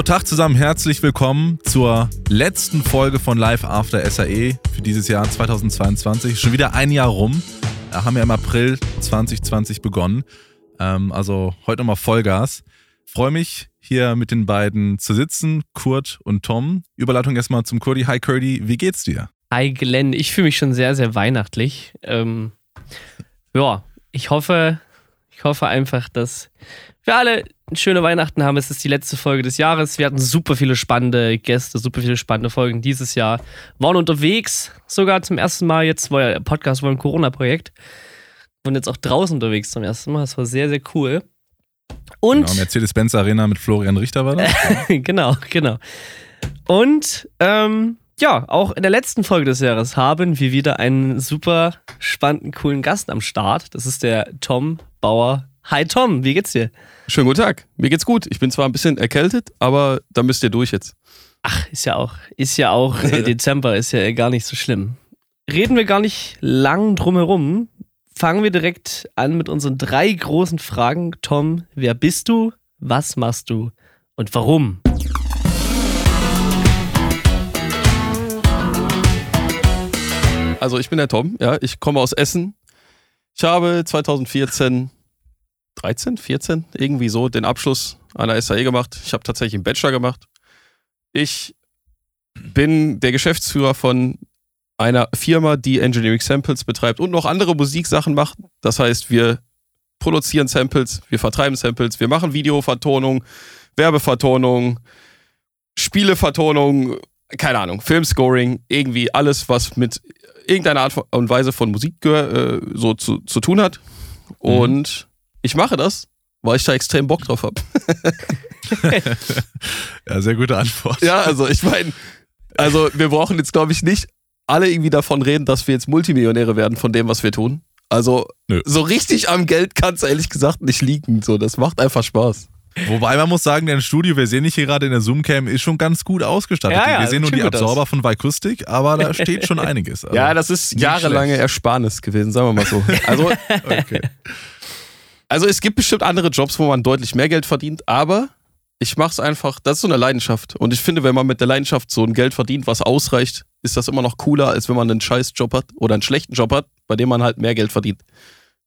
So, Tag zusammen, herzlich willkommen zur letzten Folge von Live After SAE für dieses Jahr 2022. Schon wieder ein Jahr rum. Wir haben ja im April 2020 begonnen. Ähm, also heute nochmal Vollgas. Freue mich, hier mit den beiden zu sitzen, Kurt und Tom. Überleitung erstmal zum Kurdi. Hi Kurdi, wie geht's dir? Hi Glenn, ich fühle mich schon sehr, sehr weihnachtlich. Ähm, ja, ich hoffe, ich hoffe einfach, dass wir alle schöne Weihnachten haben. Es ist die letzte Folge des Jahres. Wir hatten super viele spannende Gäste, super viele spannende Folgen dieses Jahr. Waren unterwegs, sogar zum ersten Mal. Jetzt war ja Podcast war ein Corona-Projekt. Und jetzt auch draußen unterwegs zum ersten Mal. Das war sehr, sehr cool. Und. Genau, Mercedes-Benz Arena mit Florian Richter war das. genau, genau. Und ähm, ja, auch in der letzten Folge des Jahres haben wir wieder einen super spannenden, coolen Gast am Start. Das ist der Tom Bauer. Hi Tom, wie geht's dir? Schönen guten Tag. Mir geht's gut. Ich bin zwar ein bisschen erkältet, aber da müsst ihr durch jetzt. Ach, ist ja auch, ist ja auch äh, Dezember, ist ja gar nicht so schlimm. Reden wir gar nicht lang drumherum. Fangen wir direkt an mit unseren drei großen Fragen. Tom, wer bist du? Was machst du? Und warum? Also ich bin der Tom, ja, ich komme aus Essen. Ich habe 2014, 13, 14, irgendwie so den Abschluss einer SAE gemacht. Ich habe tatsächlich einen Bachelor gemacht. Ich bin der Geschäftsführer von einer Firma, die Engineering Samples betreibt und noch andere Musiksachen macht. Das heißt, wir produzieren Samples, wir vertreiben Samples, wir machen Videovertonung, Werbevertonung, Spielevertonung, keine Ahnung, Filmscoring, irgendwie alles, was mit irgendeiner Art und Weise von Musik äh, so zu, zu tun hat. Und mhm. Ich mache das, weil ich da extrem Bock drauf habe. ja, sehr gute Antwort. Ja, also ich meine, also wir brauchen jetzt, glaube ich, nicht alle irgendwie davon reden, dass wir jetzt Multimillionäre werden von dem, was wir tun. Also Nö. so richtig am Geld kann es ehrlich gesagt nicht liegen. So, das macht einfach Spaß. Wobei man muss sagen, dein Studio, wir sehen dich hier gerade in der Zoom-Cam, ist schon ganz gut ausgestattet. Ja, ja, wir sehen nur die Absorber aus. von Vikustik, aber da steht schon einiges. Also ja, das ist jahrelange schlecht. Ersparnis gewesen, sagen wir mal so. Also, okay. Also es gibt bestimmt andere Jobs, wo man deutlich mehr Geld verdient, aber ich mache es einfach, das ist so eine Leidenschaft. Und ich finde, wenn man mit der Leidenschaft so ein Geld verdient, was ausreicht, ist das immer noch cooler, als wenn man einen scheiß Job hat oder einen schlechten Job hat, bei dem man halt mehr Geld verdient.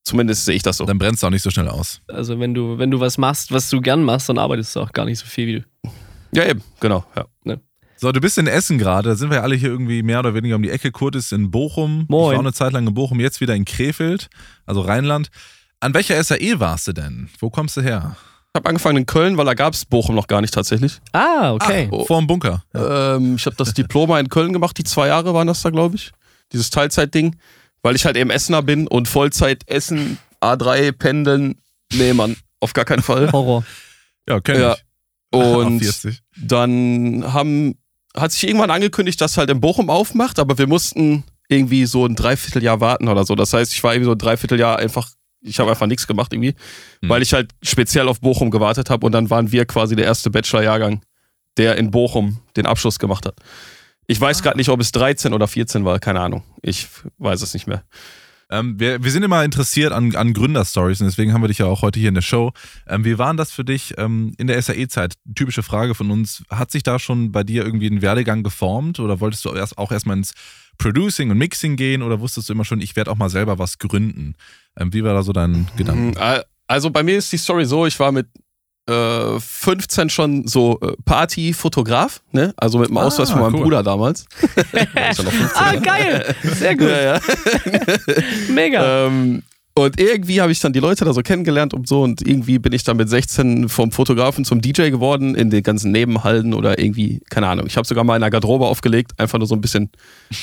Zumindest sehe ich das so. Dann brennst du auch nicht so schnell aus. Also wenn du, wenn du was machst, was du gern machst, dann arbeitest du auch gar nicht so viel wie du. Ja, eben, genau. Ja. Ne? So, du bist in Essen gerade, da sind wir ja alle hier irgendwie mehr oder weniger um die Ecke. Kurt ist in Bochum. Moin. Ich war eine Zeit lang in Bochum, jetzt wieder in Krefeld, also Rheinland. An welcher SAE warst du denn? Wo kommst du her? Ich habe angefangen in Köln, weil da gab es Bochum noch gar nicht tatsächlich. Ah, okay. Ach, vor dem Bunker. Ja. Ähm, ich habe das Diploma in Köln gemacht, die zwei Jahre waren das da, glaube ich. Dieses Teilzeitding. Weil ich halt eben Essener bin und Vollzeit Essen A3 pendeln, nee, Mann, auf gar keinen Fall. Horror. Ja, kenn ja. ich. Und dann haben, hat sich irgendwann angekündigt, dass halt in Bochum aufmacht, aber wir mussten irgendwie so ein Dreivierteljahr warten oder so. Das heißt, ich war irgendwie so ein Dreivierteljahr einfach, ich habe einfach nichts gemacht irgendwie, mhm. weil ich halt speziell auf Bochum gewartet habe und dann waren wir quasi der erste Bachelor-Jahrgang, der in Bochum den Abschluss gemacht hat. Ich weiß ah. gerade nicht, ob es 13 oder 14 war, keine Ahnung. Ich weiß es nicht mehr. Ähm, wir, wir, sind immer interessiert an, an Gründerstories und deswegen haben wir dich ja auch heute hier in der Show. Ähm, wie waren das für dich ähm, in der SAE-Zeit? Typische Frage von uns. Hat sich da schon bei dir irgendwie ein Werdegang geformt oder wolltest du erst, auch erstmal ins Producing und Mixing gehen oder wusstest du immer schon, ich werde auch mal selber was gründen? Ähm, wie war da so dein Gedanke? Hm, also bei mir ist die Story so, ich war mit äh, 15 schon so äh, Partyfotograf, ne? Also mit dem ah, Ausweis von meinem cool. Bruder damals. ah, geil! Sehr gut. Ja, ja. Mega. Ähm, und irgendwie habe ich dann die Leute da so kennengelernt und so und irgendwie bin ich dann mit 16 vom Fotografen zum DJ geworden in den ganzen Nebenhallen oder irgendwie, keine Ahnung. Ich habe sogar mal in einer Garderobe aufgelegt, einfach nur so ein bisschen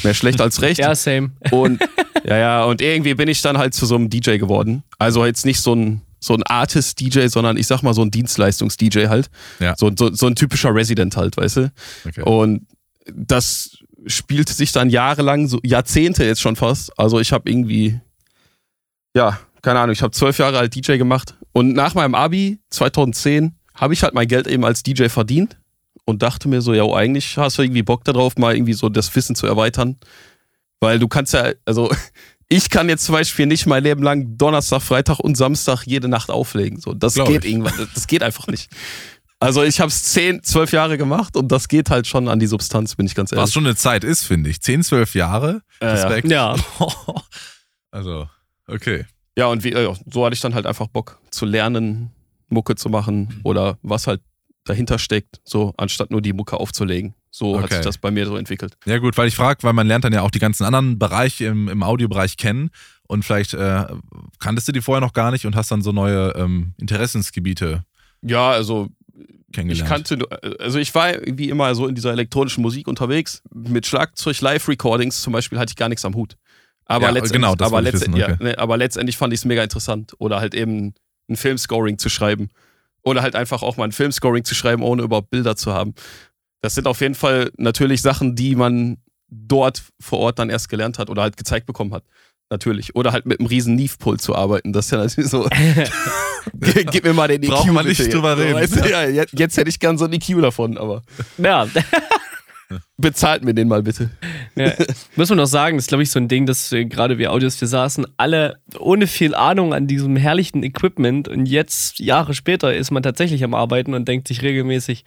mehr schlecht als recht. ja, same. Und ja, ja, und irgendwie bin ich dann halt zu so einem DJ geworden. Also jetzt nicht so ein so ein Artist-DJ, sondern ich sag mal so ein Dienstleistungs-DJ halt. Ja. So, so, so ein typischer Resident halt, weißt du? Okay. Und das spielte sich dann jahrelang, so Jahrzehnte jetzt schon fast. Also ich habe irgendwie, ja, keine Ahnung, ich habe zwölf Jahre alt DJ gemacht und nach meinem Abi 2010 habe ich halt mein Geld eben als DJ verdient und dachte mir so, ja, eigentlich hast du irgendwie Bock darauf, mal irgendwie so das Wissen zu erweitern. Weil du kannst ja, also ich kann jetzt zum Beispiel nicht mein Leben lang Donnerstag, Freitag und Samstag jede Nacht auflegen. So, das Glaub geht ich. irgendwann, das geht einfach nicht. Also ich habe es zehn, zwölf Jahre gemacht und das geht halt schon an die Substanz, bin ich ganz ehrlich. Was schon eine Zeit ist, finde ich. Zehn, zwölf Jahre. Respekt. Ja. also, okay. Ja, und wie, äh, so hatte ich dann halt einfach Bock zu lernen, Mucke zu machen oder was halt dahinter steckt, so anstatt nur die Mucke aufzulegen. So okay. hat sich das bei mir so entwickelt. Ja, gut, weil ich frage, weil man lernt dann ja auch die ganzen anderen Bereiche im, im Audiobereich kennen und vielleicht äh, kanntest du die vorher noch gar nicht und hast dann so neue ähm, Interessensgebiete. Ja, also ich kannte, also ich war wie immer so in dieser elektronischen Musik unterwegs. Mit Schlagzeug, Live-Recordings zum Beispiel hatte ich gar nichts am Hut. Aber, ja, letztendlich, genau, aber, letztendlich, wissen, okay. ja, ne, aber letztendlich fand ich es mega interessant. Oder halt eben ein Filmscoring zu schreiben. Oder halt einfach auch mal ein Filmscoring zu schreiben, ohne überhaupt Bilder zu haben. Das sind auf jeden Fall natürlich Sachen, die man dort vor Ort dann erst gelernt hat oder halt gezeigt bekommen hat. Natürlich. Oder halt mit einem riesen Neve-Pull zu arbeiten. Das ist ja natürlich so. Gib mir mal den EQ. Braucht man nicht bitte. drüber reden. Weißt du, ja, jetzt, jetzt, hätte ich gern so einen EQ davon, aber. Ja. Bezahlt mir den mal bitte. Ja. Muss man noch sagen, das ist glaube ich so ein Ding, dass äh, gerade wir Audios, wir saßen alle ohne viel Ahnung an diesem herrlichen Equipment und jetzt, Jahre später, ist man tatsächlich am Arbeiten und denkt sich regelmäßig,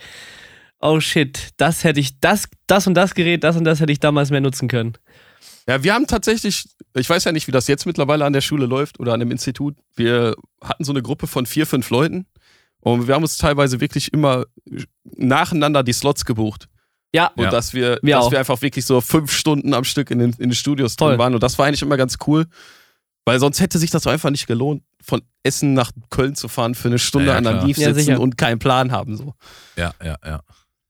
oh shit, das hätte ich, das, das und das Gerät, das und das hätte ich damals mehr nutzen können. Ja, wir haben tatsächlich, ich weiß ja nicht, wie das jetzt mittlerweile an der Schule läuft oder an dem Institut. Wir hatten so eine Gruppe von vier, fünf Leuten und wir haben uns teilweise wirklich immer nacheinander die Slots gebucht. Ja. Und ja. dass wir, wir dass wir einfach wirklich so fünf Stunden am Stück in den, in den Studios drin waren. Und das war eigentlich immer ganz cool. Weil sonst hätte sich das einfach nicht gelohnt, von Essen nach Köln zu fahren für eine Stunde ja, ja, an der Lief sitzen und keinen Plan haben. So. Ja, ja, ja.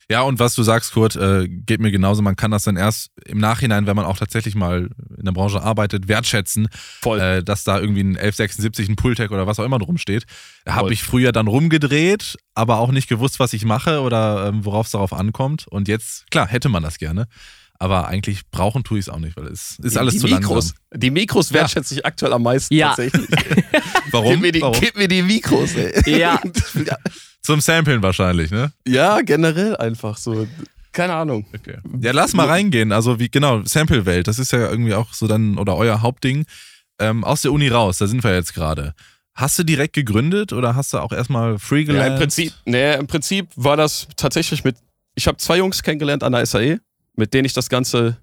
Ja, und was du sagst, Kurt, äh, geht mir genauso. Man kann das dann erst im Nachhinein, wenn man auch tatsächlich mal in der Branche arbeitet, wertschätzen, Voll. Äh, dass da irgendwie ein 1176, ein Pultec oder was auch immer drum steht. Habe ich früher dann rumgedreht, aber auch nicht gewusst, was ich mache oder ähm, worauf es darauf ankommt. Und jetzt, klar, hätte man das gerne. Aber eigentlich brauchen tue ich es auch nicht, weil es ist alles die zu Mikros, langsam. Die Mikros wertschätze ja. ich aktuell am meisten ja. tatsächlich. Warum? Gib mir, die, Warum? gib mir die Mikros, ey. Ja. Zum Samplen wahrscheinlich, ne? Ja, generell einfach so. Keine Ahnung. Okay. Ja, lass mal reingehen. Also wie genau Sample-Welt. Das ist ja irgendwie auch so dann oder euer Hauptding ähm, aus der Uni raus. Da sind wir jetzt gerade. Hast du direkt gegründet oder hast du auch erstmal free gelernt? Ja, im Prinzip, nee, im Prinzip war das tatsächlich mit. Ich habe zwei Jungs kennengelernt an der SAE, mit denen ich das Ganze,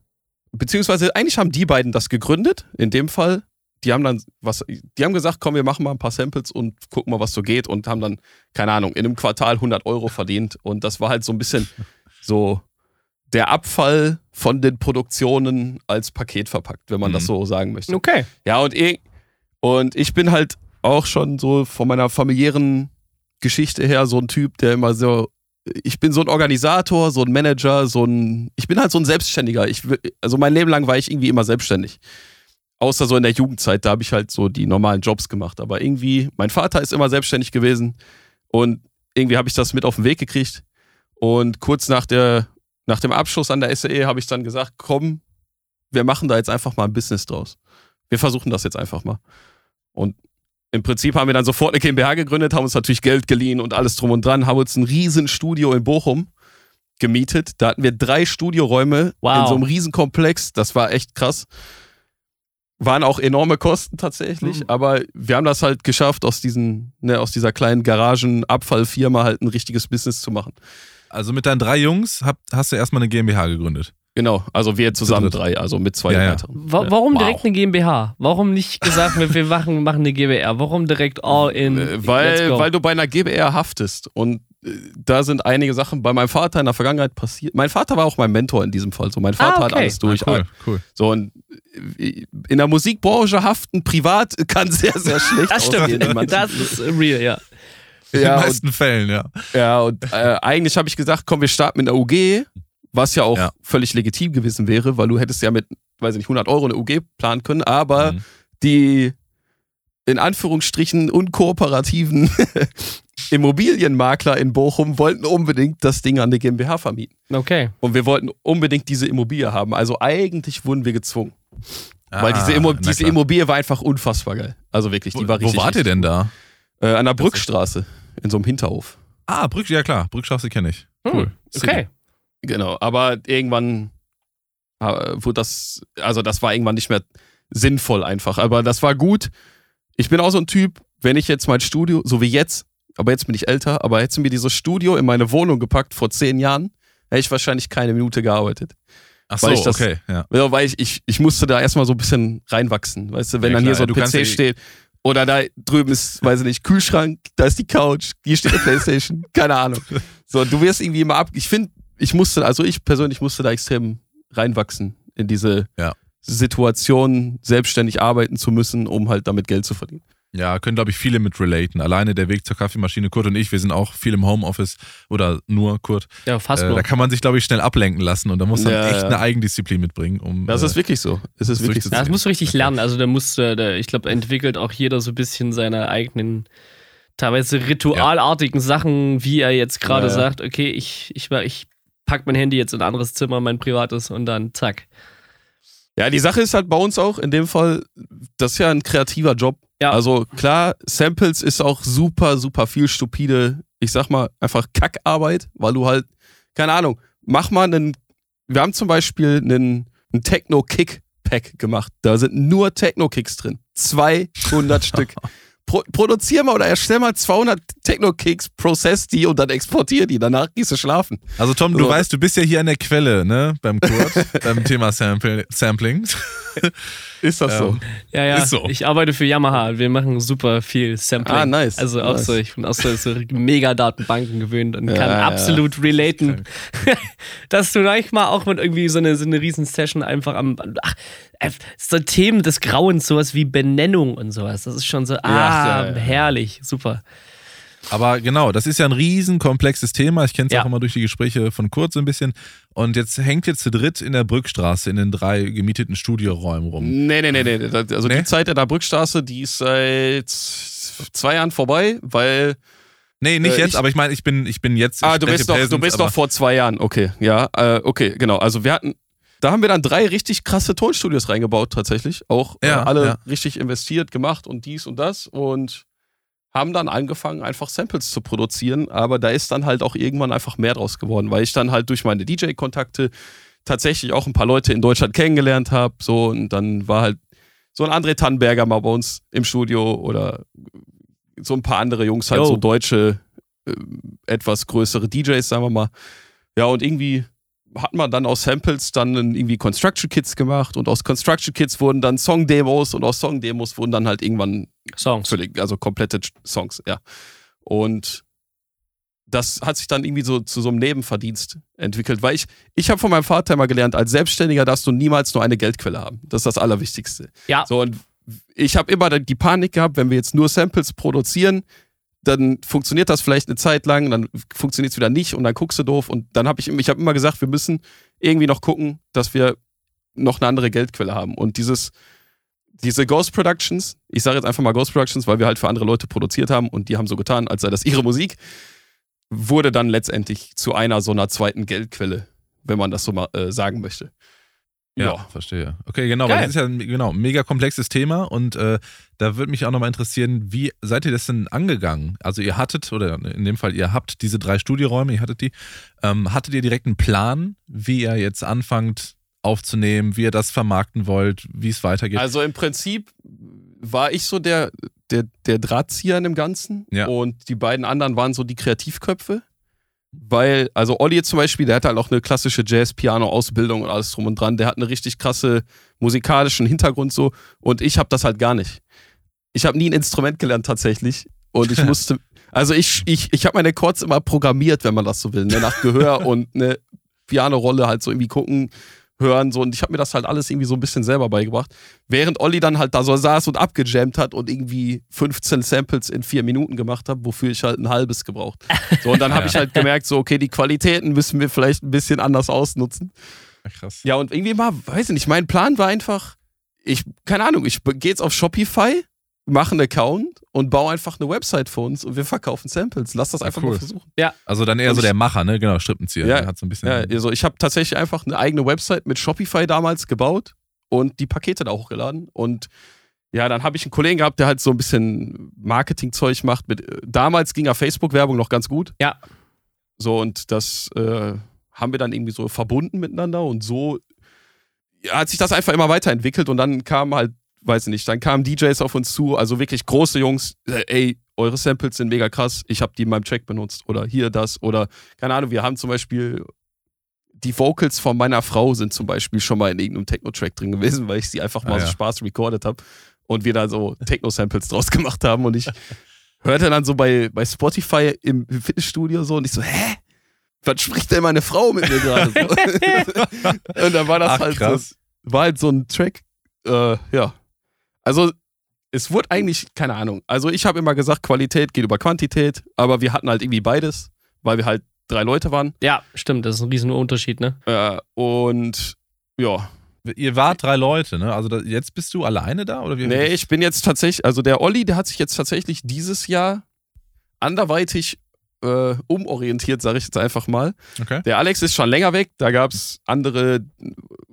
beziehungsweise eigentlich haben die beiden das gegründet. In dem Fall die haben dann was, die haben gesagt, komm, wir machen mal ein paar Samples und gucken mal, was so geht und haben dann, keine Ahnung, in einem Quartal 100 Euro verdient und das war halt so ein bisschen so der Abfall von den Produktionen als Paket verpackt, wenn man mhm. das so sagen möchte. Okay. Ja, und ich, und ich bin halt auch schon so von meiner familiären Geschichte her so ein Typ, der immer so, ich bin so ein Organisator, so ein Manager, so ein, ich bin halt so ein Selbstständiger. Ich, also mein Leben lang war ich irgendwie immer selbstständig. Außer so in der Jugendzeit, da habe ich halt so die normalen Jobs gemacht. Aber irgendwie, mein Vater ist immer selbstständig gewesen und irgendwie habe ich das mit auf den Weg gekriegt. Und kurz nach, der, nach dem Abschluss an der SAE habe ich dann gesagt, komm, wir machen da jetzt einfach mal ein Business draus. Wir versuchen das jetzt einfach mal. Und im Prinzip haben wir dann sofort eine GmbH gegründet, haben uns natürlich Geld geliehen und alles drum und dran, haben uns ein riesen Studio in Bochum gemietet. Da hatten wir drei Studioräume wow. in so einem riesen Komplex. Das war echt krass. Waren auch enorme Kosten tatsächlich, mhm. aber wir haben das halt geschafft, aus, diesen, ne, aus dieser kleinen Garagenabfallfirma halt ein richtiges Business zu machen. Also mit deinen drei Jungs hab, hast du erstmal eine GmbH gegründet. Genau, also wir zusammen drei, also mit zwei ja, weiteren. Wa warum wow. direkt eine GmbH? Warum nicht gesagt, wir machen, machen eine GbR? Warum direkt all in? Äh, weil, weil du bei einer GbR haftest und da sind einige Sachen bei meinem Vater in der Vergangenheit passiert. Mein Vater war auch mein Mentor in diesem Fall. So, mein Vater ah, okay. hat alles durch. Ah, cool, cool. So, und in der Musikbranche haften privat kann sehr, sehr schlecht Das stimmt. Das ist real, ja. In ja, den meisten und, Fällen, ja. Ja, und äh, eigentlich habe ich gesagt, komm, wir starten mit einer UG, was ja auch ja. völlig legitim gewesen wäre, weil du hättest ja mit, weiß ich nicht, 100 Euro eine UG planen können, aber mhm. die in Anführungsstrichen unkooperativen Immobilienmakler in Bochum wollten unbedingt das Ding an die GmbH vermieten. Okay. Und wir wollten unbedingt diese Immobilie haben. Also eigentlich wurden wir gezwungen. Ah, Weil diese, Immo diese Immobilie war einfach unfassbar geil. Also wirklich, die war richtig. Wo wart ihr denn da? Äh, an der Brückstraße, in so einem Hinterhof. Ah, Brück, ja klar, Brückstraße kenne ich. Hm, cool. Okay. Genau, aber irgendwann äh, wurde das, also das war irgendwann nicht mehr sinnvoll einfach. Aber das war gut. Ich bin auch so ein Typ, wenn ich jetzt mein Studio, so wie jetzt, aber jetzt bin ich älter, aber hättest du mir dieses Studio in meine Wohnung gepackt vor zehn Jahren, hätte ich wahrscheinlich keine Minute gearbeitet. Ach so, das, okay, ja. Weil ich, ich, ich musste da erstmal so ein bisschen reinwachsen. Weißt du, wenn ja, dann klar, hier so ein PC steht oder da drüben ist, weiß ich nicht, Kühlschrank, da ist die Couch, hier steht eine Playstation, keine Ahnung. So, du wirst irgendwie immer ab. Ich finde, ich musste, also ich persönlich musste da extrem reinwachsen in diese ja. Situation, selbstständig arbeiten zu müssen, um halt damit Geld zu verdienen. Ja, können, glaube ich, viele mit relaten. Alleine der Weg zur Kaffeemaschine, Kurt und ich, wir sind auch viel im Homeoffice oder nur Kurt. Ja, fast äh, nur. Da kann man sich, glaube ich, schnell ablenken lassen und da muss man ja, echt ja. eine Eigendisziplin mitbringen. Um, das ist äh, wirklich so. Es ist wirklich so. Ja, das musst du richtig lernen. Also da muss, äh, ich glaube, entwickelt auch jeder so ein bisschen seine eigenen, teilweise ritualartigen Sachen, wie er jetzt gerade sagt, okay, ich, ich, ich pack mein Handy jetzt in ein anderes Zimmer, mein privates und dann zack. Ja, die Sache ist halt bei uns auch in dem Fall, das ist ja ein kreativer Job. Ja. Also klar, Samples ist auch super, super viel stupide, ich sag mal, einfach Kackarbeit, weil du halt, keine Ahnung, mach mal einen, wir haben zum Beispiel einen, einen Techno-Kick-Pack gemacht. Da sind nur Techno-Kicks drin. 200 Stück. Pro, produzier mal oder erstell mal 200 Techno-Kicks, process die und dann exportier die. Danach gehst du schlafen. Also Tom, du so. weißt, du bist ja hier an der Quelle, ne, beim Kurt, beim Thema Sample, Sampling. Ist das so? Ähm, ja, ja. So. Ich arbeite für Yamaha. Wir machen super viel Sampling. Ah, nice. Also auch nice. so, ich bin auch so, so Mega-Datenbanken gewöhnt und ja, kann ja, absolut ja. relaten, dass du manchmal auch mit irgendwie so eine, so eine Riesen-Session einfach am. Ach, so Themen des Grauens, sowas wie Benennung und sowas. Das ist schon so, ah, herrlich, super. Aber genau, das ist ja ein riesen komplexes Thema. Ich kenne es ja. auch immer durch die Gespräche von Kurt so ein bisschen. Und jetzt hängt ihr zu dritt in der Brückstraße in den drei gemieteten Studioräumen rum. Nee, nee, nee, nee. Also nee? die Zeit in der Brückstraße, die ist seit zwei Jahren vorbei, weil. Nee, nicht äh, jetzt, ich, aber ich meine, ich bin, ich bin jetzt. Ah, du bist, doch, du bist doch vor zwei Jahren, okay. Ja, äh, okay, genau. Also wir hatten, da haben wir dann drei richtig krasse Tonstudios reingebaut, tatsächlich. Auch äh, ja, äh, alle ja. richtig investiert, gemacht und dies und das. Und haben dann angefangen, einfach Samples zu produzieren, aber da ist dann halt auch irgendwann einfach mehr draus geworden, weil ich dann halt durch meine DJ-Kontakte tatsächlich auch ein paar Leute in Deutschland kennengelernt habe. So, und dann war halt so ein André Tannenberger mal bei uns im Studio oder so ein paar andere Jungs, halt Yo. so deutsche, äh, etwas größere DJs, sagen wir mal. Ja, und irgendwie hat man dann aus Samples dann irgendwie Construction Kits gemacht und aus Construction Kits wurden dann Song-Demos und aus Song-Demos wurden dann halt irgendwann Songs. Völlig, also komplette Songs, ja. Und das hat sich dann irgendwie so zu so einem Nebenverdienst entwickelt, weil ich, ich habe von meinem Vater immer gelernt, als Selbstständiger darfst du niemals nur eine Geldquelle haben. Das ist das Allerwichtigste. Ja. So, und ich habe immer die Panik gehabt, wenn wir jetzt nur Samples produzieren, dann funktioniert das vielleicht eine Zeit lang, dann funktioniert es wieder nicht und dann guckst du doof. Und dann habe ich, ich habe immer gesagt, wir müssen irgendwie noch gucken, dass wir noch eine andere Geldquelle haben. Und dieses, diese Ghost Productions, ich sage jetzt einfach mal Ghost Productions, weil wir halt für andere Leute produziert haben und die haben so getan, als sei das ihre Musik, wurde dann letztendlich zu einer so einer zweiten Geldquelle, wenn man das so mal äh, sagen möchte. Ja, ja, verstehe. Okay, genau, weil das ist ja ein genau, mega komplexes Thema und äh, da würde mich auch nochmal interessieren, wie seid ihr das denn angegangen? Also ihr hattet, oder in dem Fall, ihr habt diese drei Studioräume, ihr hattet die, ähm, hattet ihr direkt einen Plan, wie ihr jetzt anfangt aufzunehmen, wie ihr das vermarkten wollt, wie es weitergeht? Also im Prinzip war ich so der, der, der Drahtzieher in dem Ganzen ja. und die beiden anderen waren so die Kreativköpfe. Weil, also Olli jetzt zum Beispiel, der hat halt auch eine klassische Jazz-Piano-Ausbildung und alles drum und dran. Der hat einen richtig krasse musikalischen Hintergrund so und ich habe das halt gar nicht. Ich habe nie ein Instrument gelernt tatsächlich und ich musste, also ich, ich, ich habe meine Chords immer programmiert, wenn man das so will, ne? nach Gehör und eine Piano-Rolle halt so irgendwie gucken, hören so und ich habe mir das halt alles irgendwie so ein bisschen selber beigebracht. Während Olli dann halt da so saß und abgejammt hat und irgendwie 15 Samples in vier Minuten gemacht hat, wofür ich halt ein halbes gebraucht. So und dann habe ich halt gemerkt so okay, die Qualitäten müssen wir vielleicht ein bisschen anders ausnutzen. Krass. Ja und irgendwie mal, weiß ich nicht, mein Plan war einfach ich keine Ahnung, ich gehe jetzt auf Shopify mach einen Account und baue einfach eine Website für uns und wir verkaufen Samples. Lass das einfach cool. mal versuchen. Ja. Also dann eher so der Macher, ne? Genau, Strippenzieher. Ja, hat so ein bisschen ja also ich habe tatsächlich einfach eine eigene Website mit Shopify damals gebaut und die Pakete da hochgeladen und ja, dann habe ich einen Kollegen gehabt, der halt so ein bisschen Marketingzeug macht. Mit, damals ging ja Facebook-Werbung noch ganz gut. Ja. So, und das äh, haben wir dann irgendwie so verbunden miteinander und so ja, hat sich das einfach immer weiterentwickelt und dann kam halt weiß ich nicht, dann kamen DJs auf uns zu, also wirklich große Jungs, äh, ey, eure Samples sind mega krass, ich habe die in meinem Track benutzt oder hier das oder keine Ahnung, wir haben zum Beispiel die Vocals von meiner Frau sind zum Beispiel schon mal in irgendeinem Techno-Track drin gewesen, weil ich sie einfach mal ah, ja. so Spaß recorded habe und wir da so Techno-Samples draus gemacht haben und ich hörte dann so bei, bei Spotify im Fitnessstudio so und ich so, hä? Was spricht denn meine Frau mit mir gerade? So? und dann war das Ach, halt krass. so, war halt so ein Track, äh, ja. Also es wurde eigentlich, keine Ahnung. Also ich habe immer gesagt, Qualität geht über Quantität, aber wir hatten halt irgendwie beides, weil wir halt drei Leute waren. Ja, stimmt, das ist ein riesen Unterschied, ne? Äh, und ja. Ihr wart drei Leute, ne? Also da, jetzt bist du alleine da? Oder wie nee, ich bin jetzt tatsächlich, also der Olli, der hat sich jetzt tatsächlich dieses Jahr anderweitig äh, umorientiert, sage ich jetzt einfach mal. Okay. Der Alex ist schon länger weg, da gab es andere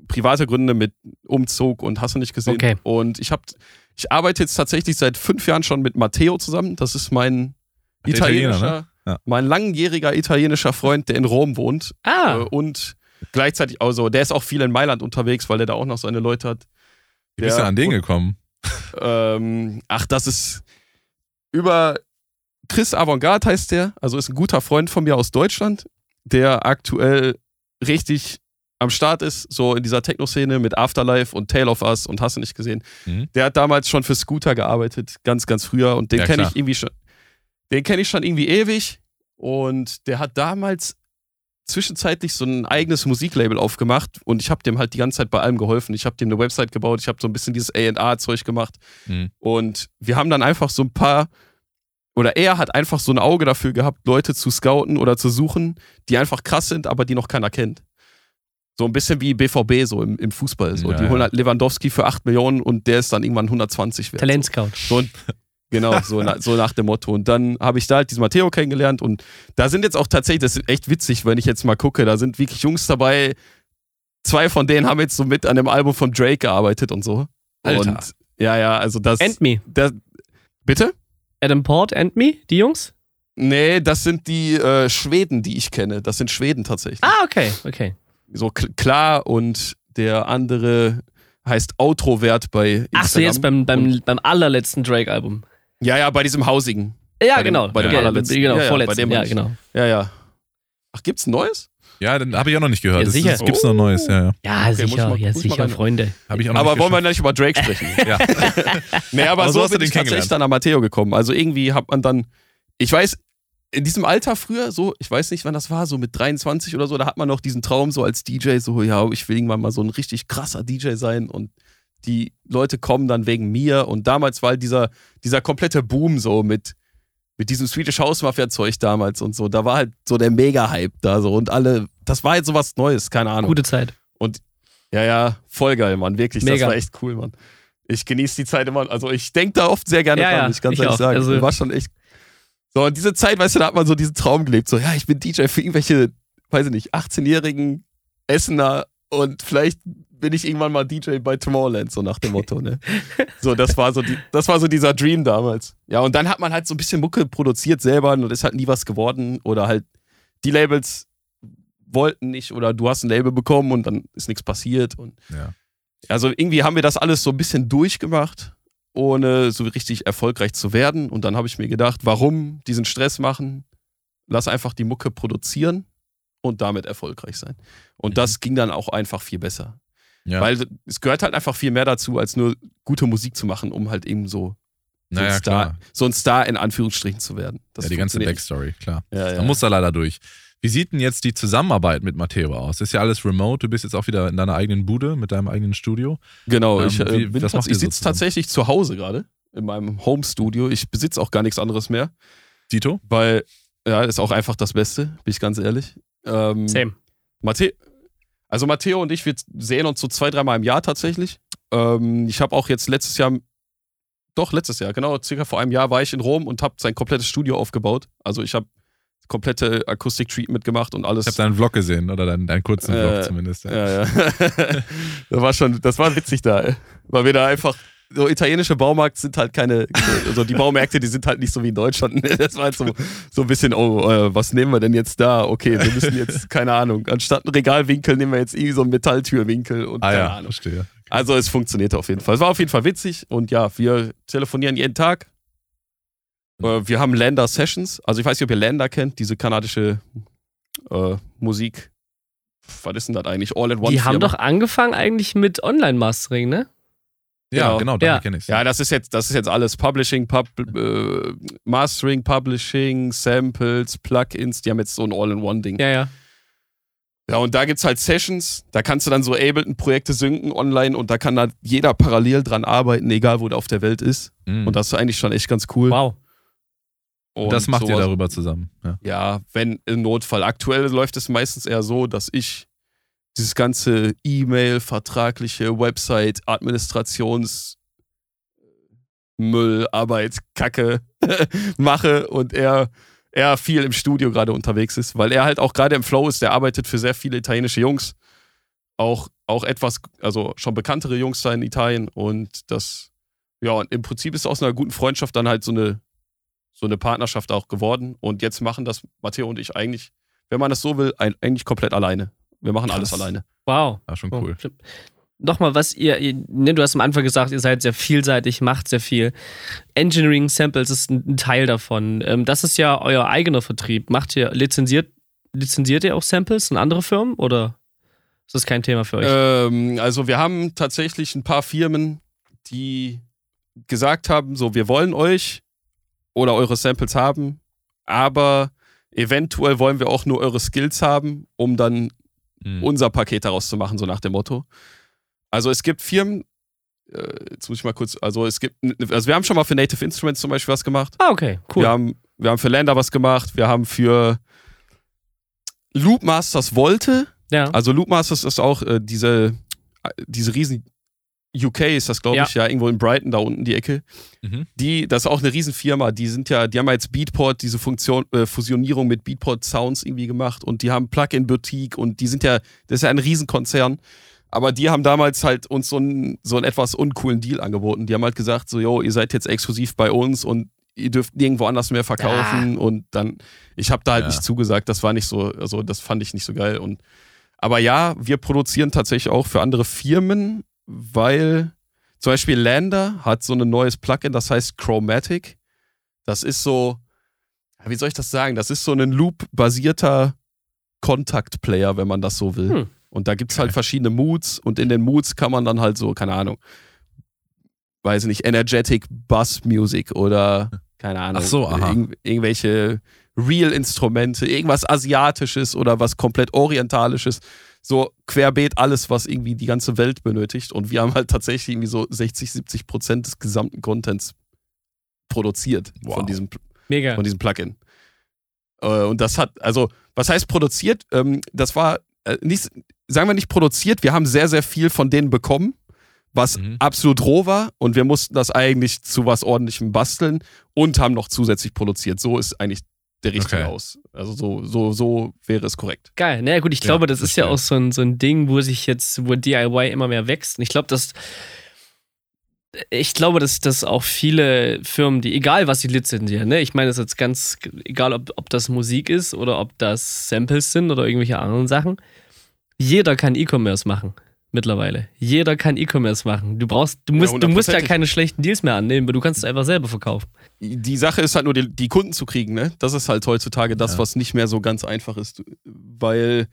private Gründe mit Umzug und hast du nicht gesehen. Okay. Und ich habe ich arbeite jetzt tatsächlich seit fünf Jahren schon mit Matteo zusammen. Das ist mein italienischer, Italiener, ne? ja. mein langjähriger italienischer Freund, der in Rom wohnt. Ah. Äh, und gleichzeitig, also der ist auch viel in Mailand unterwegs, weil er da auch noch seine Leute hat. Wie bist du an den gekommen? Ähm, ach, das ist über Chris Avantgarde heißt der, also ist ein guter Freund von mir aus Deutschland, der aktuell richtig am Start ist, so in dieser Techno-Szene mit Afterlife und Tale of Us und hast du nicht gesehen. Mhm. Der hat damals schon für Scooter gearbeitet, ganz, ganz früher und den ja, kenne ich irgendwie schon, den kenne ich schon irgendwie ewig und der hat damals zwischenzeitlich so ein eigenes Musiklabel aufgemacht und ich habe dem halt die ganze Zeit bei allem geholfen. Ich habe dem eine Website gebaut, ich habe so ein bisschen dieses A&R-Zeug gemacht mhm. und wir haben dann einfach so ein paar oder er hat einfach so ein Auge dafür gehabt, Leute zu scouten oder zu suchen, die einfach krass sind, aber die noch keiner kennt. So ein bisschen wie BVB so im, im Fußball. So. Ja, die holen halt Lewandowski für 8 Millionen und der ist dann irgendwann 120 wert. Talentscout. So. so genau, so, na, so nach dem Motto. Und dann habe ich da halt diesen Matteo kennengelernt und da sind jetzt auch tatsächlich, das ist echt witzig, wenn ich jetzt mal gucke, da sind wirklich Jungs dabei. Zwei von denen haben jetzt so mit an dem Album von Drake gearbeitet und so. Alter. Und ja, ja, also das. And Me. Das, bitte? Adam Port and Me, die Jungs? Nee, das sind die äh, Schweden, die ich kenne. Das sind Schweden tatsächlich. Ah, okay, okay so klar und der andere heißt Outrovert bei Instagram. Ach so, jetzt beim, beim, beim allerletzten Drake-Album. Ja, ja, bei diesem Hausigen. Ja, bei genau. Dem, bei dem ja, allerletzten. Genau, ja, ja, vorletzten. Ja, genau. Ja, ja. Ach, gibt's ein neues? Ja, dann habe ich auch noch nicht gehört. Ja, sicher. Es gibt noch Neues, ja, ja. Ja, okay, sicher, mal, ja, sicher, Freunde. Hab ich auch noch aber wollen wir nicht über Drake sprechen? ja. nee, aber, aber so, so bin ich tatsächlich dann an Matteo gekommen. Also irgendwie hat man dann, ich weiß, in diesem Alter früher, so, ich weiß nicht, wann das war, so mit 23 oder so, da hat man noch diesen Traum so als DJ, so, ja, ich will irgendwann mal so ein richtig krasser DJ sein und die Leute kommen dann wegen mir. Und damals war dieser, dieser komplette Boom so mit, mit diesem Swedish House Mafia Zeug damals und so. Da war halt so der Mega-Hype da so und alle, das war halt so was Neues, keine Ahnung. Gute Zeit. Und ja, ja, voll geil, Mann, wirklich, Mega. das war echt cool, Mann. Ich genieße die Zeit immer, also ich denke da oft sehr gerne ja, dran, ja, ich kann es ehrlich sagen. Also, war schon echt so, und diese Zeit, weißt du, da hat man so diesen Traum gelebt. So, ja, ich bin DJ für irgendwelche, weiß ich nicht, 18-jährigen Essener und vielleicht bin ich irgendwann mal DJ bei Tomorrowland, so nach dem Motto, ne? So, das war so, die, das war so dieser Dream damals. Ja, und dann hat man halt so ein bisschen Mucke produziert selber und ist halt nie was geworden oder halt die Labels wollten nicht oder du hast ein Label bekommen und dann ist nichts passiert und ja. also irgendwie haben wir das alles so ein bisschen durchgemacht ohne so richtig erfolgreich zu werden. Und dann habe ich mir gedacht, warum diesen Stress machen? Lass einfach die Mucke produzieren und damit erfolgreich sein. Und mhm. das ging dann auch einfach viel besser. Ja. Weil es gehört halt einfach viel mehr dazu, als nur gute Musik zu machen, um halt eben so, so, naja, ein, Star, so ein Star in Anführungsstrichen zu werden. Das ja, die ganze Backstory, klar. Ja, da muss er leider durch. Wie sieht denn jetzt die Zusammenarbeit mit Matteo aus? ist ja alles remote. Du bist jetzt auch wieder in deiner eigenen Bude mit deinem eigenen Studio. Genau, ähm, ich, äh, ich sitze tatsächlich zu Hause gerade in meinem Home-Studio. Ich besitze auch gar nichts anderes mehr. Tito? Weil, ja, ist auch einfach das Beste, bin ich ganz ehrlich. Ähm, Same. Matteo, also Matteo und ich, wir sehen uns so zwei, dreimal im Jahr tatsächlich. Ähm, ich habe auch jetzt letztes Jahr, doch letztes Jahr, genau, circa vor einem Jahr war ich in Rom und habe sein komplettes Studio aufgebaut. Also ich habe komplette Akustik-Treatment gemacht und alles. Ich habe deinen Vlog gesehen oder deinen, deinen kurzen Vlog äh, zumindest. Ja, ja. ja. das war schon, das war witzig da, weil wir da einfach so italienische Baumarkt sind halt keine, also die Baumärkte, die sind halt nicht so wie in Deutschland. Das war halt so, so ein bisschen, oh, äh, was nehmen wir denn jetzt da? Okay, wir müssen jetzt, keine Ahnung, anstatt einen Regalwinkel nehmen wir jetzt irgendwie so einen Metalltürwinkel und ah, keine ja, Ahnung. Verstehe. Also es funktionierte auf jeden Fall. Es war auf jeden Fall witzig und ja, wir telefonieren jeden Tag Äh, wir haben Lander Sessions. Also ich weiß nicht, ob ihr Lander kennt, diese kanadische äh, Musik. Was ist denn das eigentlich? All in One. Die haben doch angefangen eigentlich mit Online-Mastering, ne? Ja, genau, genau ja. kenne ich. Ja, das ist jetzt, das ist jetzt alles Publishing, Pub, äh, Mastering, Publishing, Samples, Plugins. Die haben jetzt so ein All-in-One-Ding. Ja, ja. Ja, und da gibt es halt Sessions, da kannst du dann so Ableton-Projekte synken online und da kann da jeder parallel dran arbeiten, egal wo der auf der Welt ist. Mhm. Und das ist eigentlich schon echt ganz cool. Wow. Und das macht sowas, ihr darüber zusammen. Ja. ja, wenn im Notfall. Aktuell läuft es meistens eher so, dass ich dieses ganze E-Mail, vertragliche Website, Administrations Müll, Arbeit, Kacke mache und er er viel im Studio gerade unterwegs ist, weil er halt auch gerade im Flow ist, der arbeitet für sehr viele italienische Jungs. Auch, auch etwas, also schon bekanntere Jungs da in Italien und das, ja, und im Prinzip ist aus einer guten Freundschaft dann halt so eine, so eine Partnerschaft auch geworden und jetzt machen das Matteo und ich eigentlich, wenn man das so will, eigentlich komplett alleine. Wir machen Krass. alles alleine. Wow. Ja, schon cool. Oh, nochmal, was ihr, ihr ne, du hast am Anfang gesagt, ihr seid sehr vielseitig, macht sehr viel. Engineering Samples ist ein, Teil davon. Ähm, das ist ja euer eigener Vertrieb. Macht ihr, lizenziert, lizenziert ihr auch Samples in andere Firmen oder ist das kein Thema für euch? Ähm, also wir haben tatsächlich ein paar Firmen, die gesagt haben, so, wir wollen euch oder eure Samples haben, aber eventuell wollen wir auch nur eure Skills haben, um dann hm. unser Paket daraus zu machen, so nach dem Motto. Also es gibt Firmen, äh, jetzt muss ich mal kurz, also es gibt, also wir haben schon mal für Native Instruments zum Beispiel was gemacht. Ah, okay, cool. Wir haben, wir haben für Lander was gemacht, wir haben für Loopmasters Volte, ja. also Loopmasters ist auch äh, diese, äh, diese riesen UK ist das, glaube ich, ja. irgendwo in Brighton, da unten die Ecke. Mhm. Die, das ist auch eine Riesenfirma, die sind ja, die haben ja jetzt Beatport, diese Funktion, äh, Fusionierung mit Beatport Sounds irgendwie gemacht und die haben Plugin-Boutique und die sind ja, das ist ja ein Riesenkonzern. Aber die haben damals halt uns so einen, so einen etwas uncoolen Deal angeboten. Die haben halt gesagt, so, yo, ihr seid jetzt exklusiv bei uns und ihr dürft nirgendwo anders mehr verkaufen. Ja. Und dann, ich habe da halt ja. nicht zugesagt, das war nicht so, also das fand ich nicht so geil. Und aber ja, wir produzieren tatsächlich auch für andere Firmen, weil zum Beispiel Lander hat so ein neues Plugin, das heißt Chromatic. Das ist so, wie soll ich das sagen? Das ist so ein Loop-basierter Contact-Player, wenn man das so will. Hm. Und da gibt es halt verschiedene Moods und in den Moods kann man dann halt so, keine Ahnung, weiß nicht, Energetic Bass Music oder keine Ahnung, so. Irg irgendwelche Real-Instrumente, irgendwas Asiatisches oder was komplett Orientalisches. So querbeet alles, was irgendwie die ganze Welt benötigt. Und wir haben halt tatsächlich irgendwie so 60, 70 Prozent des gesamten Contents produziert wow. von, diesem, Mega. von diesem Plugin. Äh, und das hat, also, was heißt produziert? Ähm, das war äh, nicht, sagen wir nicht produziert, wir haben sehr, sehr viel von denen bekommen, was mhm. absolut roh war und wir mussten das eigentlich zu was ordentlichem basteln und haben noch zusätzlich produziert. So ist eigentlich der richtige okay. aus. Also so, so, so wäre es korrekt. Geil. Naja, gut, ich glaube, ja, das, das ist ja auch so ein, so ein Ding, wo sich jetzt, wo DIY immer mehr wächst. Und ich glaube, dass ich glaube, dass, dass auch viele Firmen, die, egal was sie lizenzieren, ne, ich meine, das ist jetzt ganz, egal ob, ob das Musik ist oder ob das Samples sind oder irgendwelche anderen Sachen, jeder kann E-Commerce machen mittlerweile. Jeder kann E-Commerce machen. Du brauchst, du musst, ja, du musst ja keine schlechten Deals mehr annehmen, du kannst es einfach selber verkaufen. Die Sache ist halt nur, die, die Kunden zu kriegen, ne? Das ist halt heutzutage das, ja. was nicht mehr so ganz einfach ist. Weil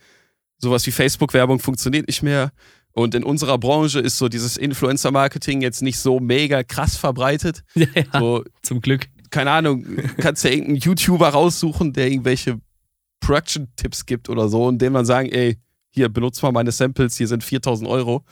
sowas wie Facebook-Werbung funktioniert nicht mehr. Und in unserer Branche ist so dieses Influencer-Marketing jetzt nicht so mega krass verbreitet. Ja, ja so, zum Glück. Keine Ahnung, kannst ja irgendeinen YouTuber raussuchen, der irgendwelche Production-Tipps gibt oder so und dem dann sagen, ey, hier, benutzt mal meine Samples, hier sind 4000 Euro.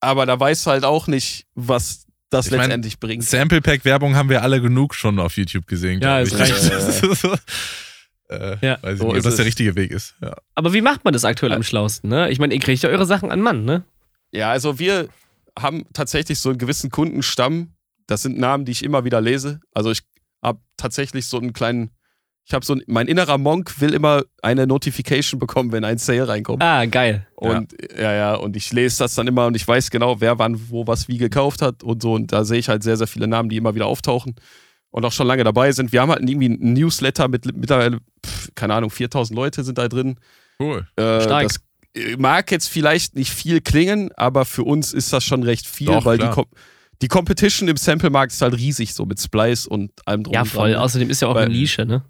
Aber da weißt du halt auch nicht, was das ich letztendlich mein, bringt. Sample Pack Werbung haben wir alle genug schon auf YouTube gesehen. Ja, es reicht. äh, ja. Weiß ich so nicht, ob das der richtige Weg ist. Ja. Aber wie macht man das aktuell am schlausten? Ne? Ich meine, ihr kriegt ja eure Sachen an Mann, ne? Ja, also wir haben tatsächlich so einen gewissen Kundenstamm. Das sind Namen, die ich immer wieder lese. Also ich habe tatsächlich so einen kleinen ich habe so ein, mein innerer Monk will immer eine Notification bekommen, wenn ein Sale reinkommt. Ah, geil. Und ja. ja, ja, und ich lese das dann immer und ich weiß genau, wer wann wo was wie gekauft hat und so. Und da sehe ich halt sehr, sehr viele Namen, die immer wieder auftauchen und auch schon lange dabei sind. Wir haben halt irgendwie ein Newsletter mit mittlerweile, pf, keine Ahnung, 4000 Leute sind da drin. Cool. Äh, Stark. Das mag jetzt vielleicht nicht viel klingen, aber für uns ist das schon recht viel, Doch, weil die, die Competition im Sample-Markt ist halt riesig, so mit Splice und allem drum. Ja, voll. Dran. Außerdem ist ja auch Weil, eine Nische, ne?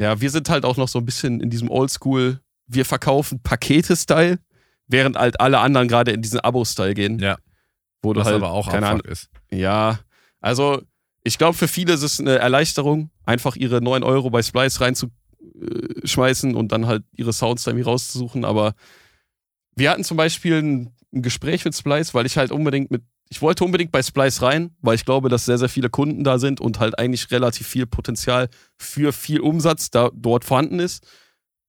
Ja, wir sind halt auch noch so ein bisschen in diesem Oldschool, wir verkaufen Pakete-Style, während halt alle anderen gerade in diesen Abo-Style gehen. Ja. Wo du Was halt, aber auch keine Ahnung ist. Ja, also ich glaube, für viele ist es eine Erleichterung, einfach ihre 9 Euro bei Splice reinzuschmeißen und dann halt ihre Sounds irgendwie rauszusuchen. Aber wir hatten zum Beispiel ein Gespräch mit Splice, weil ich halt unbedingt mit ich wollte unbedingt bei Splice rein, weil ich glaube, dass sehr, sehr viele Kunden da sind und halt eigentlich relativ viel Potenzial für viel Umsatz da dort vorhanden ist.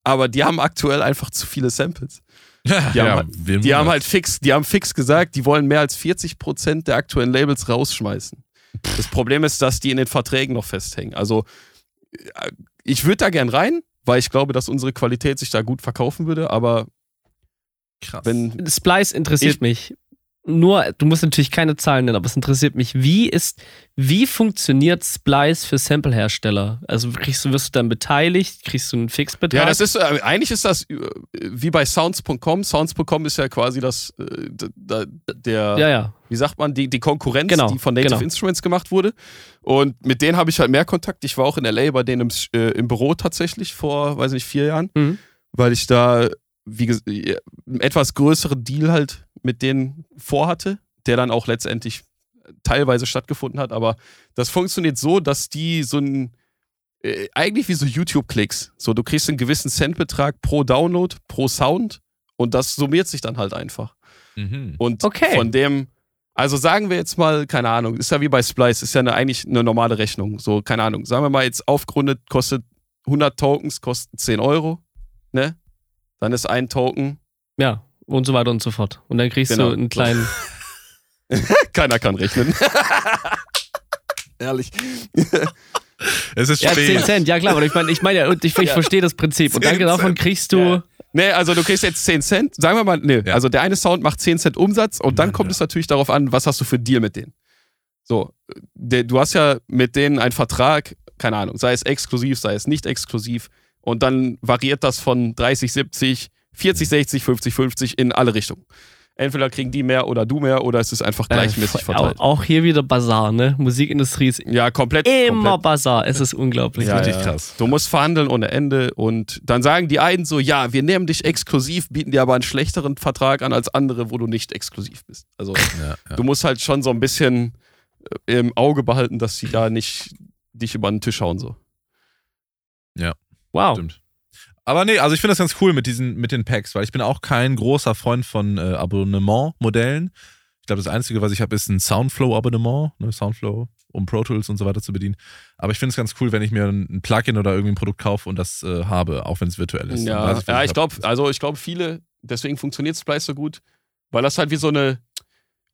Aber die haben aktuell einfach zu viele Samples. Die, haben, ja, halt, die haben halt fix, die haben fix gesagt, die wollen mehr als 40 Prozent der aktuellen Labels rausschmeißen. Das Problem ist, dass die in den Verträgen noch festhängen. Also äh, ich würde da gern rein, weil ich glaube, dass unsere Qualität sich da gut verkaufen würde, aber Krass. Wenn Splice interessiert ich, mich nur, du musst natürlich keine Zahlen nennen, aber es interessiert mich, wie ist, wie funktioniert Splice für Sample-Hersteller? Also kriegst du, wirst du dann beteiligt? Kriegst du einen Fixbetrag? Ja, das ist, äh, eigentlich ist das äh, wie bei Sounds.com. Sounds.com ist ja quasi das, äh, der, ja, ja. wie sagt man, die, die Konkurrenz, genau, die von Native genau. Instruments gemacht wurde. Und mit denen habe ich halt mehr Kontakt. Ich war auch in LA bei denen im, äh, im Büro tatsächlich vor, weiß nicht, vier Jahren, mhm. weil ich da wie einen etwas größeren Deal halt mit denen vorhatte, der dann auch letztendlich teilweise stattgefunden hat. Aber das funktioniert so, dass die so ein, äh, eigentlich wie so YouTube-Klicks. So, du kriegst einen gewissen Centbetrag pro Download, pro Sound und das summiert sich dann halt einfach. Mhm. Und okay. von dem, also sagen wir jetzt mal, keine Ahnung, ist ja wie bei Splice, ist ja eine, eigentlich eine normale Rechnung. So, keine Ahnung, sagen wir mal jetzt aufgerundet, kostet 100 Tokens, kosten 10 Euro, ne? Dann ist ein Token. Ja, und so weiter und so fort. Und dann kriegst genau. du einen kleinen. Keiner kann rechnen. Ehrlich. es ist ja, 10 Cent, ja klar, aber ich meine, ich meine ja, ich, ich ja. verstehe das Prinzip. Und dann davon kriegst du. Ja. Nee, also du kriegst jetzt 10 Cent, sagen wir mal, nee, ja. also der eine Sound macht 10 Cent Umsatz und dann kommt es natürlich darauf an, was hast du für Deal mit denen. So, der, du hast ja mit denen einen Vertrag, keine Ahnung, sei es exklusiv, sei es nicht exklusiv und dann variiert das von 30, 70, 40, 60, 50, 50 in alle Richtungen. Entweder kriegen die mehr oder du mehr oder es ist einfach äh, gleichmäßig verteilt. Auch hier wieder Bazar, ne? Musikindustrie ist ja, komplett, immer komplett. Bazar. Es ist unglaublich. Ja, richtig ja. krass. Du musst verhandeln ohne Ende und dann sagen die einen so, ja, wir nehmen dich exklusiv, bieten dir aber einen schlechteren Vertrag an als andere, wo du nicht exklusiv bist. Also ja, du musst halt schon so ein bisschen äh, im Auge behalten, dass sie da nicht dich über den Tisch hauen so. Ja. Wow. Stimmt. Aber nee, also ich finde das ganz cool mit diesen, mit den Packs, weil ich bin auch kein großer Freund von äh, Abonnement-Modellen. Ich glaube, das Einzige, was ich habe, ist ein Soundflow-Abonnement, ne, Soundflow, um Pro Tools und so weiter zu bedienen. Aber ich finde es ganz cool, wenn ich mir ein Plugin oder irgendwie ein Produkt kaufe und das äh, habe, auch wenn es virtuell ist. Ja, ich, ja, ich glaube, also ich glaube, viele, deswegen funktioniert Splice so gut, weil das halt wie so eine.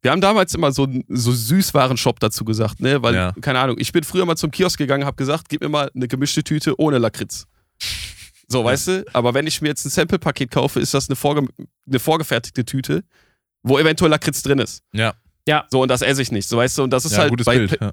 Wir haben damals immer so, so Süßwaren-Shop dazu gesagt, ne? Weil, ja. keine Ahnung, ich bin früher mal zum Kiosk gegangen, habe gesagt, gib mir mal eine gemischte Tüte ohne Lakritz. So, weißt du? Aber wenn ich mir jetzt ein Sample-Paket kaufe, ist das eine, vorge eine vorgefertigte Tüte, wo eventuell Lakritz drin ist. Ja. Ja. So, und das esse ich nicht. So, weißt du? Und das ist ja, halt gutes bei, Bild, ja.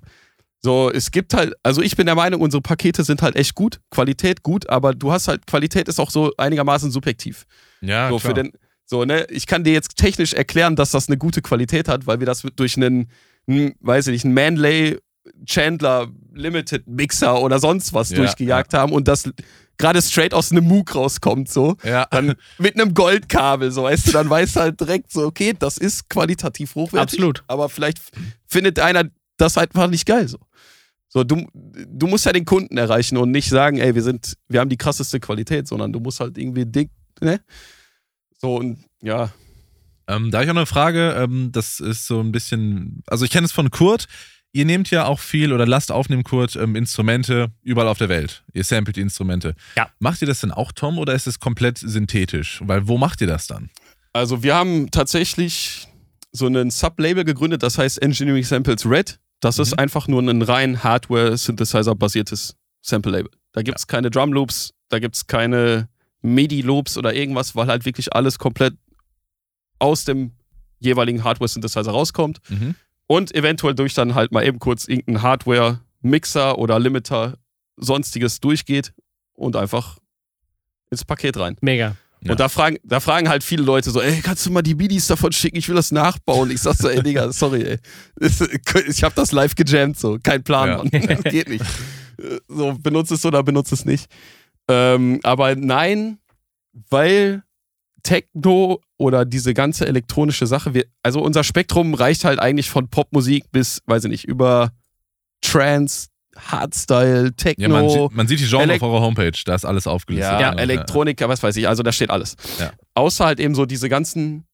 So, es gibt halt, also ich bin der Meinung, unsere Pakete sind halt echt gut, Qualität gut, aber du hast halt, Qualität ist auch so einigermaßen subjektiv. Ja, so, klar. Für den, so, ne, ich kann dir jetzt technisch erklären, dass das eine gute Qualität hat, weil wir das durch einen, einen weiß ich nicht, einen Manlay Chandler Limited Mixer oder sonst was ja, durchgejagt ja. haben und das gerade straight aus einem MOOC rauskommt, so. Ja. Dann mit einem Goldkabel, so weißt du, dann weißt du halt direkt so, okay, das ist qualitativ hochwertig. Absolut. Aber vielleicht findet einer das halt einfach nicht geil, so. So, du, du musst ja den Kunden erreichen und nicht sagen, ey, wir sind, wir haben die krasseste Qualität, sondern du musst halt irgendwie dick, ne? So und ja. Ähm, da habe ich auch eine Frage, ähm, das ist so ein bisschen, also ich kenne es von Kurt, ihr nehmt ja auch viel oder lasst aufnehmen, Kurt, ähm, Instrumente überall auf der Welt. Ihr samplet die Instrumente. Ja. Macht ihr das denn auch, Tom, oder ist es komplett synthetisch? Weil wo macht ihr das dann? Also wir haben tatsächlich so einen Sublabel gegründet, das heißt Engineering Samples Red. Das mhm. ist einfach nur ein rein Hardware-Synthesizer-basiertes Sample-Label. Da gibt es ja. keine Drum-Loops, da gibt es keine MIDI-Loops oder irgendwas, weil halt wirklich alles komplett aus dem jeweiligen Hardware-Synthesizer rauskommt. Mhm und eventuell durch dann halt mal eben kurz irgendein Hardware-Mixer oder Limiter sonstiges durchgeht und einfach ins Paket rein. Mega. Ja. Und da fragen, da fragen halt viele Leute so, ey, kannst du mal die Midis davon schicken? Ich will das nachbauen. Ich sag so, ey, Digga, sorry, ey. Ich hab das live gejammt, so. Kein Plan, ja. Mann. Das geht nicht. So, benutzt es oder benutzt es nicht. Ähm, aber nein, weil Techno oder diese ganze elektronische Sache, wir, also unser Spektrum reicht halt eigentlich von Popmusik bis, weiß ich nicht, über Trance, Hardstyle, Techno. Ja, man, man, sieht die Genre Elek auf eurer Homepage, da ist alles aufgelistet. Ja, ja Elektronik, was weiß ich, also da steht alles. Ja. Außer halt eben so diese ganzen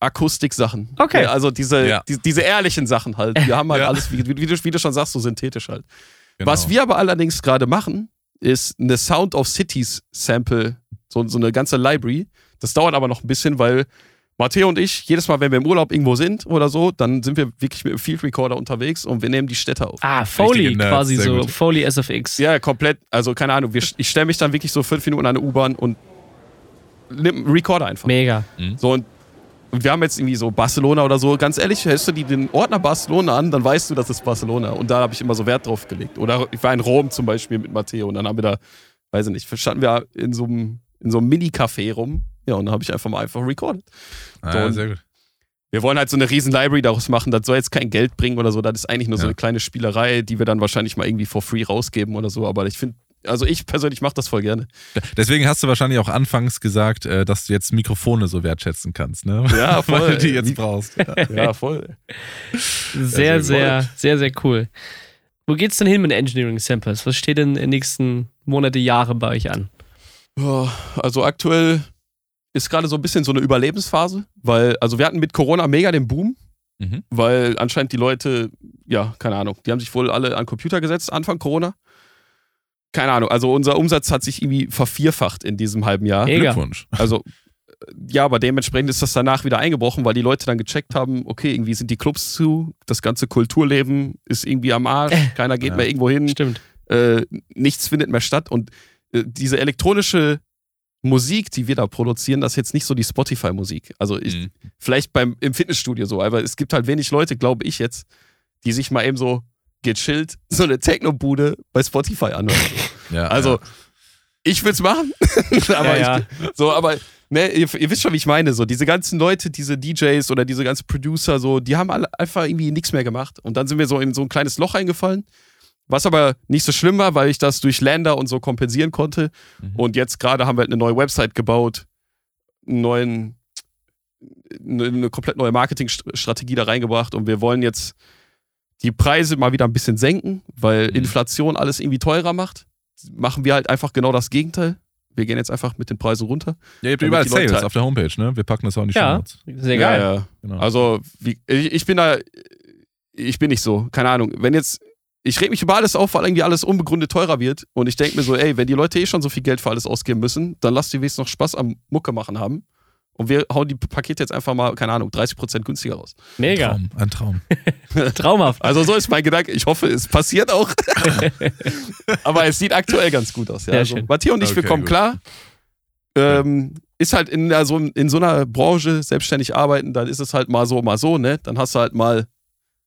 Akustik-Sachen. Okay. also diese, ja. die, diese ehrlichen Sachen halt. Wir haben halt alles, wie, wie, du, wie, du, schon sagst, so synthetisch halt. Genau. Was wir aber allerdings gerade machen, ist eine Sound of Cities Sample, so, so eine ganze Library. Das dauert aber noch ein bisschen, weil Matteo und ich, jedes Mal, wenn wir im Urlaub irgendwo sind oder so, dann sind wir wirklich mit dem Field Recorder unterwegs und wir nehmen die Städte auf. Ah, Foley quasi so. Gut. Foley SFX. Ja, komplett. Also keine Ahnung. Wir, ich stelle mich dann wirklich so fünf Minuten an eine U-Bahn und nimm einen Recorder einfach. Mega. Mhm. So und, und wir haben jetzt irgendwie so Barcelona oder so. Ganz ehrlich, hältst du die den Ordner Barcelona an, dann weißt du, das ist Barcelona. Und da habe ich immer so Wert drauf gelegt. Oder ich war in Rom zum Beispiel mit Matteo und dann haben wir da, weiß ich nicht, standen wir in so einem, in so einem Mini-Café rum ja, und dann habe ich einfach mal einfach recorded. Ah, ja, sehr gut. Wir wollen halt so eine riesen Library daraus machen. Das soll jetzt kein Geld bringen oder so. Das ist eigentlich nur ja. so eine kleine Spielerei, die wir dann wahrscheinlich mal irgendwie for free rausgeben oder so. Aber ich finde, also ich persönlich mache das voll gerne. Deswegen hast du wahrscheinlich auch anfangs gesagt, äh, dass du jetzt Mikrofone so wertschätzen kannst, ne? Ja, voll. Weil du die jetzt brauchst. Ja, voll. Sehr, sehr, sehr, sehr cool. Wo geht's denn hin mit Engineering Samples? Was steht denn in den nächsten Monate, Jahre bei euch an? Also aktuell ist gerade so ein bisschen so eine Überlebensphase, weil, also wir hatten mit Corona mega den Boom, mhm. weil anscheinend die Leute, ja, keine Ahnung, die haben sich wohl alle an Computer gesetzt, Anfang Corona. Keine Ahnung, also unser Umsatz hat sich irgendwie vervierfacht in diesem halben Jahr. Mega. Glückwunsch. Also, ja, aber dementsprechend ist das danach wieder eingebrochen, weil die Leute dann gecheckt haben, okay, irgendwie sind die Clubs zu, das ganze Kulturleben ist irgendwie am Arsch, keiner geht ja. mehr irgendwo hin. Stimmt. Äh, nichts findet mehr statt und äh, diese elektronische Musik, die wir da produzieren, das ist jetzt nicht so die Spotify-Musik. Also ich, mhm. vielleicht beim, im Fitnessstudio so, aber es gibt halt wenig Leute, glaube ich jetzt, die sich mal eben so gechillt so eine Techno-Bude bei Spotify anhören. Ja, also ja. ich würde es machen, aber ja, ich, so, aber ne, ihr, ihr, wisst schon, wie ich meine. So diese ganzen Leute, diese DJs oder diese ganzen Producer, so, die haben alle einfach irgendwie nichts mehr gemacht. Und dann sind wir so in so ein kleines Loch eingefallen. Was aber nicht so schlimm war, weil ich das durch Länder und so kompensieren konnte. Mhm. Und jetzt gerade haben wir halt eine neue Website gebaut, einen neuen, eine komplett neue Marketingstrategie da reingebracht und wir wollen jetzt die Preise mal wieder ein bisschen senken, weil mhm. Inflation alles irgendwie teurer macht. Machen wir halt einfach genau das Gegenteil. Wir gehen jetzt einfach mit den Preisen runter. Ja, ihr habt überall Sales halt auf der Homepage, ne? Wir packen das auch in die ja, Sehr geil. Ja, ja. Genau. Also, wie, ich, ich bin da, ich bin nicht so, keine Ahnung. Wenn jetzt ich reg mich über alles auf, weil irgendwie alles unbegründet teurer wird. Und ich denke mir so, ey, wenn die Leute eh schon so viel Geld für alles ausgeben müssen, dann lass die wenigstens noch Spaß am Mucke machen haben. Und wir hauen die Pakete jetzt einfach mal, keine Ahnung, 30% günstiger raus. Mega. Ein Traum. Ein Traum. Traumhaft. Also so ist mein Gedanke. Ich hoffe, es passiert auch. Aber es sieht aktuell ganz gut aus. Ja. Sehr also, schön. Matthias und ich, okay, wir kommen gut. klar. Ähm, ist halt in, also in so einer Branche selbstständig arbeiten, dann ist es halt mal so, mal so, ne? Dann hast du halt mal,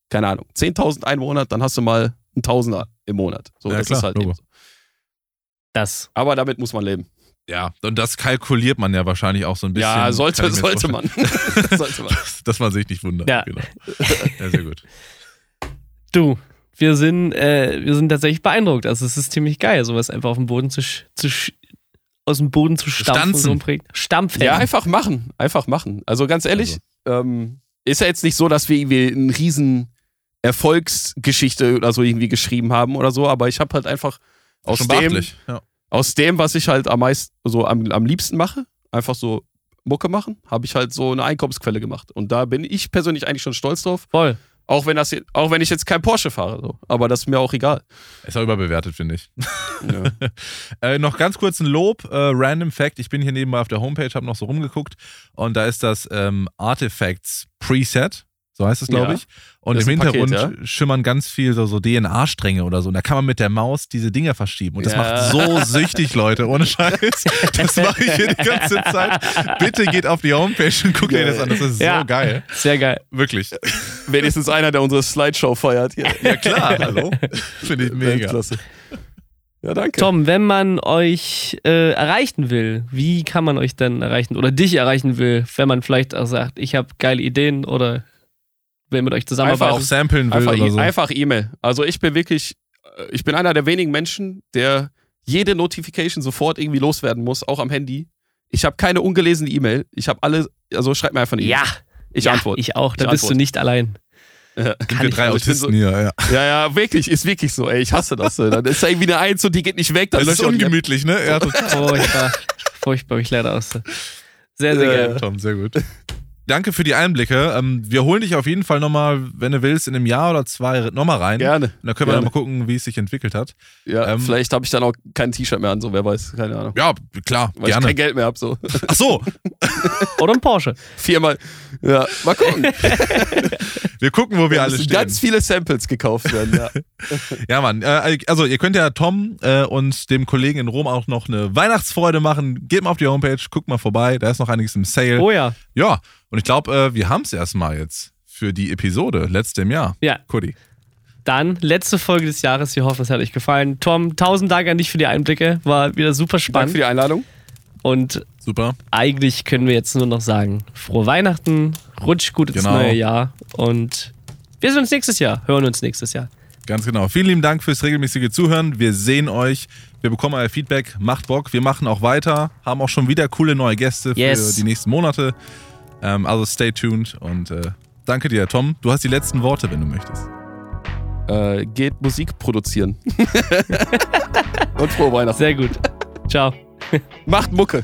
keine Ahnung, 10.000 Einwohner, dann hast du mal ein Tausender im Monat. So, ja, das klar, ist halt so. Das. Aber damit muss man leben. Ja, und das kalkuliert man ja wahrscheinlich auch so ein bisschen. Ja, sollte, sollte man. sollte man. Dass, dass, man sich nicht wundert. Ja. Genau. ja, sehr gut. Du, wir sind, äh, wir sind tatsächlich beeindruckt. Also es ist ziemlich geil, sowas einfach auf dem Boden zu, zu aus dem Boden zu stampfen. So Stampfen. Ja, einfach machen. Einfach machen. Also ganz ehrlich, also. ähm, ist ja jetzt nicht so, dass wir irgendwie einen riesen Erfolgsgeschichte oder so irgendwie geschrieben haben oder so, aber ich habe halt einfach aus dem, ja. aus dem, was ich halt am meisten, so am, am liebsten mache, einfach so Mucke machen, habe ich halt so eine Einkommensquelle gemacht. Und da bin ich persönlich eigentlich schon stolz drauf. Voll. Auch wenn, das, auch wenn ich jetzt kein Porsche fahre, so. aber das ist mir auch egal. Ist auch überbewertet, finde ich. Ja. äh, noch ganz kurz ein Lob, äh, Random Fact. Ich bin hier nebenbei auf der Homepage, habe noch so rumgeguckt und da ist das ähm, Artifacts Preset. So heißt es, glaube ich. Und im Hintergrund Paket, ja? schimmern ganz viel so, so DNA-Stränge oder so. Und da kann man mit der Maus diese Dinger verschieben. Und das ja. macht so süchtig, Leute, ohne Scheiß. Das mache ich hier die ganze Zeit. Bitte geht auf die Homepage und guckt euch das an. Das ist ja. so geil. Sehr geil. Wirklich. Wenigstens einer, der unsere Slideshow feiert. Hier. Ja, klar. Hallo. Finde ich mega. Klasse. Ja, danke. Tom, wenn man euch äh, erreichen will, wie kann man euch denn erreichen oder dich erreichen will, wenn man vielleicht auch sagt, ich habe geile Ideen oder will mit euch zusammenarbeiten? Einfach auch samplen will einfach, oder so. Einfach E-Mail. Also ich bin wirklich, äh, ich bin einer der wenigen Menschen, der jede Notification sofort irgendwie loswerden muss, auch am Handy. Ich habe keine ungelesene E-Mail. Ich habe alle, also schreib mir einfach eine E-Mail. Ja. Ich ja, antworte. Ich auch, da ich bist antworte. du nicht allein. Ja, wir drei Autisten so, hier, ja. Ja, ja, wirklich, ist wirklich so, ey, ich hasse das. Dann ist da irgendwie eine Eins und die geht nicht weg. Dann das ist ungemütlich, ne? Ja, Furchtbar. Furchtbar, ich leider aus. Sehr, sehr gerne. Tom, sehr gut. Danke für die Einblicke. Ähm, wir holen dich auf jeden Fall nochmal, wenn du willst, in einem Jahr oder zwei nochmal rein. Gerne. Und dann können wir gerne. mal gucken, wie es sich entwickelt hat. Ja, ähm, vielleicht habe ich dann auch kein T-Shirt mehr an, so wer weiß, keine Ahnung. Ja, klar, Weil gerne. ich kein Geld mehr habe, so. Ach so. oder ein Porsche. Viermal. Ja, mal gucken. wir gucken, wo wir ja, alle stehen. Ganz viele Samples gekauft werden, ja. ja, Mann. Äh, also, ihr könnt ja Tom äh, und dem Kollegen in Rom auch noch eine Weihnachtsfreude machen. Geht mal auf die Homepage, guckt mal vorbei. Da ist noch einiges im Sale. Oh ja. Ja, und ich glaube, äh, wir haben es erstmal jetzt für die Episode, letzte im Jahr. Ja. Kudi. Dann letzte Folge des Jahres. Wir hoffen, es hat euch gefallen. Tom, tausend Dank an dich für die Einblicke. War wieder super spannend. Danke für die Einladung. Und super. Eigentlich können wir jetzt nur noch sagen: Frohe Weihnachten, rutsch gut ins genau. neue Jahr und wir sehen uns nächstes Jahr, hören uns nächstes Jahr. Ganz genau. Vielen lieben Dank fürs regelmäßige Zuhören. Wir sehen euch. Wir bekommen euer Feedback. Macht Bock. Wir machen auch weiter. Haben auch schon wieder coole neue Gäste yes. für die nächsten Monate. Ähm, also stay tuned und äh, danke dir, Tom. Du hast die letzten Worte, wenn du möchtest. Äh, geht Musik produzieren. und frohe Weihnachten. Sehr gut. Ciao. Macht Mucke.